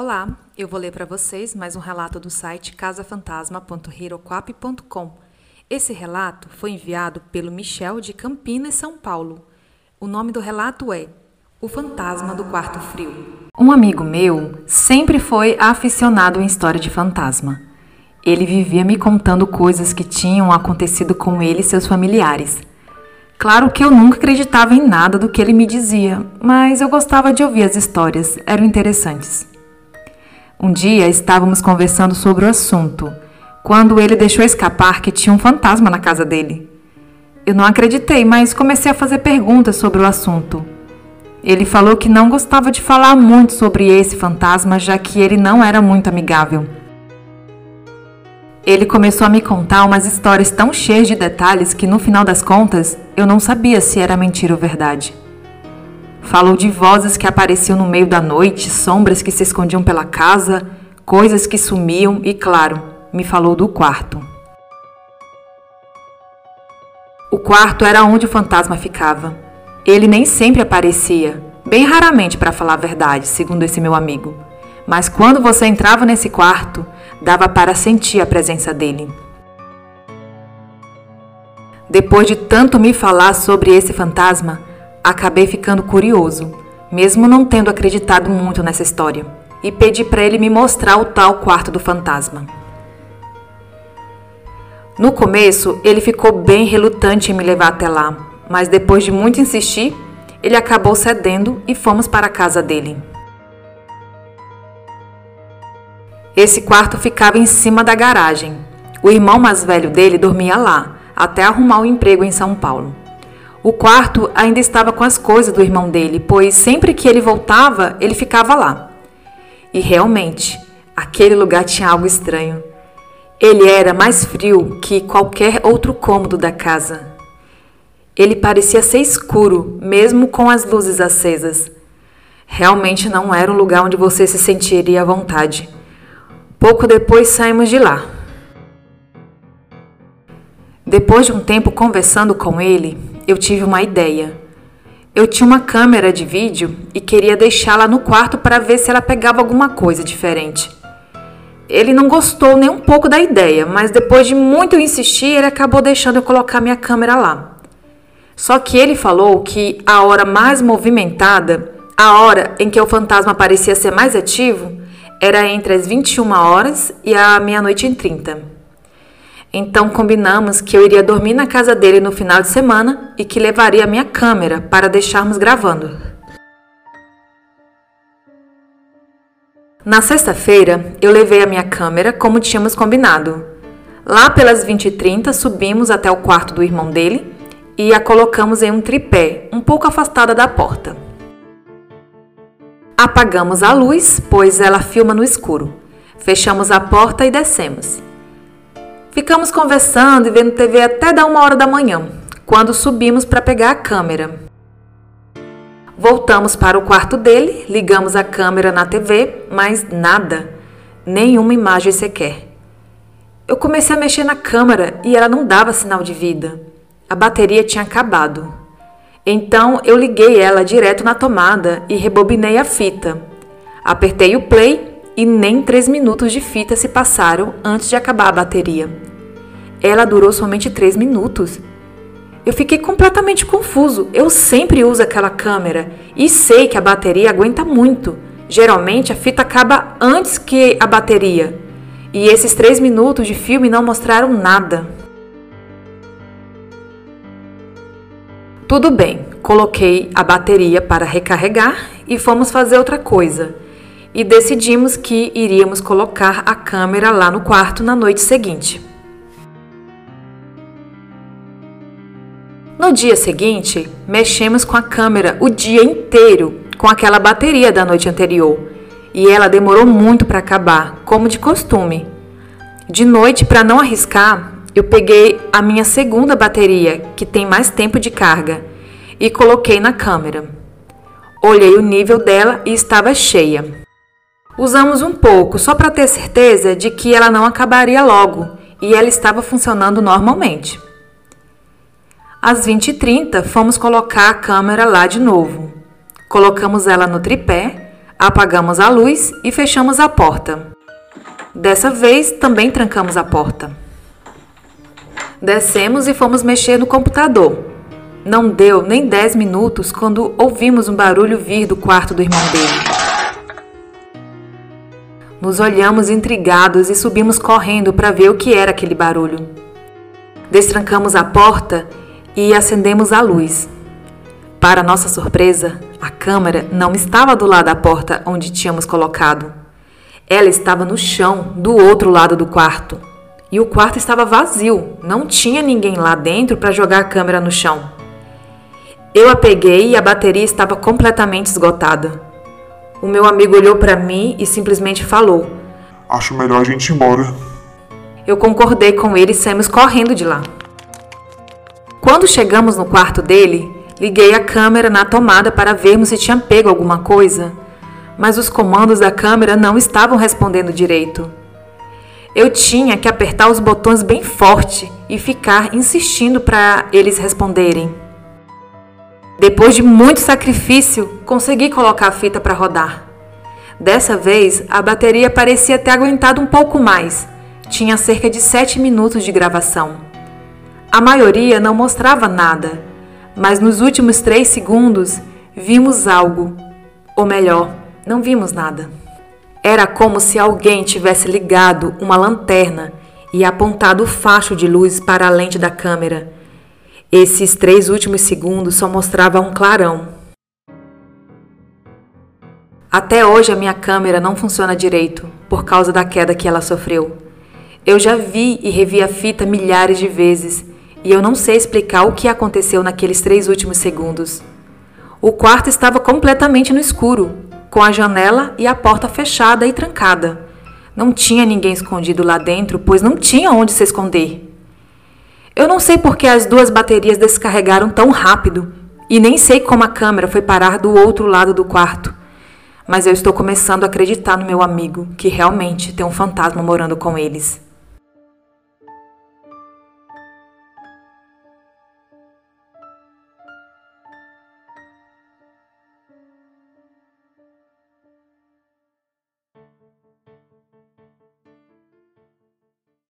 Olá, eu vou ler para vocês mais um relato do site casafantasma.hiroquap.com. Esse relato foi enviado pelo Michel de Campinas, São Paulo. O nome do relato é O Fantasma do Quarto Frio. Um amigo meu sempre foi aficionado em história de fantasma. Ele vivia me contando coisas que tinham acontecido com ele e seus familiares. Claro que eu nunca acreditava em nada do que ele me dizia, mas eu gostava de ouvir as histórias, eram interessantes. Um dia estávamos conversando sobre o assunto, quando ele deixou escapar que tinha um fantasma na casa dele. Eu não acreditei, mas comecei a fazer perguntas sobre o assunto. Ele falou que não gostava de falar muito sobre esse fantasma, já que ele não era muito amigável. Ele começou a me contar umas histórias tão cheias de detalhes que, no final das contas, eu não sabia se era mentira ou verdade. Falou de vozes que apareciam no meio da noite, sombras que se escondiam pela casa, coisas que sumiam e, claro, me falou do quarto. O quarto era onde o fantasma ficava. Ele nem sempre aparecia, bem raramente para falar a verdade, segundo esse meu amigo. Mas quando você entrava nesse quarto, dava para sentir a presença dele. Depois de tanto me falar sobre esse fantasma, Acabei ficando curioso, mesmo não tendo acreditado muito nessa história, e pedi para ele me mostrar o tal quarto do fantasma. No começo, ele ficou bem relutante em me levar até lá, mas depois de muito insistir, ele acabou cedendo e fomos para a casa dele. Esse quarto ficava em cima da garagem. O irmão mais velho dele dormia lá, até arrumar um emprego em São Paulo. O quarto ainda estava com as coisas do irmão dele, pois sempre que ele voltava, ele ficava lá. E realmente, aquele lugar tinha algo estranho. Ele era mais frio que qualquer outro cômodo da casa. Ele parecia ser escuro, mesmo com as luzes acesas. Realmente não era um lugar onde você se sentiria à vontade. Pouco depois saímos de lá. Depois de um tempo conversando com ele, eu tive uma ideia. Eu tinha uma câmera de vídeo e queria deixá-la no quarto para ver se ela pegava alguma coisa diferente. Ele não gostou nem um pouco da ideia, mas depois de muito insistir, ele acabou deixando eu colocar minha câmera lá. Só que ele falou que a hora mais movimentada, a hora em que o fantasma parecia ser mais ativo, era entre as 21 horas e a meia-noite em 30. Então combinamos que eu iria dormir na casa dele no final de semana e que levaria minha câmera para deixarmos gravando. Na sexta-feira, eu levei a minha câmera como tínhamos combinado. Lá pelas 20h30, subimos até o quarto do irmão dele e a colocamos em um tripé, um pouco afastada da porta. Apagamos a luz, pois ela filma no escuro. Fechamos a porta e descemos. Ficamos conversando e vendo TV até dar uma hora da manhã, quando subimos para pegar a câmera. Voltamos para o quarto dele, ligamos a câmera na TV, mas nada, nenhuma imagem sequer. Eu comecei a mexer na câmera e ela não dava sinal de vida. A bateria tinha acabado. Então eu liguei ela direto na tomada e rebobinei a fita. Apertei o play e nem três minutos de fita se passaram antes de acabar a bateria. Ela durou somente 3 minutos. Eu fiquei completamente confuso. Eu sempre uso aquela câmera e sei que a bateria aguenta muito. Geralmente a fita acaba antes que a bateria. E esses 3 minutos de filme não mostraram nada. Tudo bem, coloquei a bateria para recarregar e fomos fazer outra coisa. E decidimos que iríamos colocar a câmera lá no quarto na noite seguinte. No dia seguinte, mexemos com a câmera o dia inteiro com aquela bateria da noite anterior e ela demorou muito para acabar, como de costume. De noite, para não arriscar, eu peguei a minha segunda bateria, que tem mais tempo de carga, e coloquei na câmera. Olhei o nível dela e estava cheia. Usamos um pouco só para ter certeza de que ela não acabaria logo e ela estava funcionando normalmente. Às 20h30, fomos colocar a câmera lá de novo. Colocamos ela no tripé, Apagamos a luz e fechamos a porta. Dessa vez também trancamos a porta. Descemos e fomos mexer no computador. Não deu nem 10 minutos quando ouvimos um barulho vir do quarto do irmão dele. Nos olhamos intrigados e subimos correndo para ver o que era aquele barulho. Destrancamos a porta e acendemos a luz. Para nossa surpresa, a câmera não estava do lado da porta onde tínhamos colocado. Ela estava no chão, do outro lado do quarto. E o quarto estava vazio, não tinha ninguém lá dentro para jogar a câmera no chão. Eu a peguei e a bateria estava completamente esgotada. O meu amigo olhou para mim e simplesmente falou: Acho melhor a gente ir embora. Eu concordei com ele e saímos correndo de lá. Quando chegamos no quarto dele, liguei a câmera na tomada para vermos se tinha pego alguma coisa, mas os comandos da câmera não estavam respondendo direito. Eu tinha que apertar os botões bem forte e ficar insistindo para eles responderem. Depois de muito sacrifício, consegui colocar a fita para rodar. Dessa vez, a bateria parecia ter aguentado um pouco mais. Tinha cerca de 7 minutos de gravação. A maioria não mostrava nada, mas nos últimos 3 segundos vimos algo. Ou melhor, não vimos nada. Era como se alguém tivesse ligado uma lanterna e apontado o facho de luz para a lente da câmera. Esses três últimos segundos só mostravam um clarão. Até hoje a minha câmera não funciona direito por causa da queda que ela sofreu. Eu já vi e revi a fita milhares de vezes e eu não sei explicar o que aconteceu naqueles três últimos segundos. O quarto estava completamente no escuro, com a janela e a porta fechada e trancada. Não tinha ninguém escondido lá dentro, pois não tinha onde se esconder. Eu não sei por que as duas baterias descarregaram tão rápido e nem sei como a câmera foi parar do outro lado do quarto. Mas eu estou começando a acreditar no meu amigo, que realmente tem um fantasma morando com eles.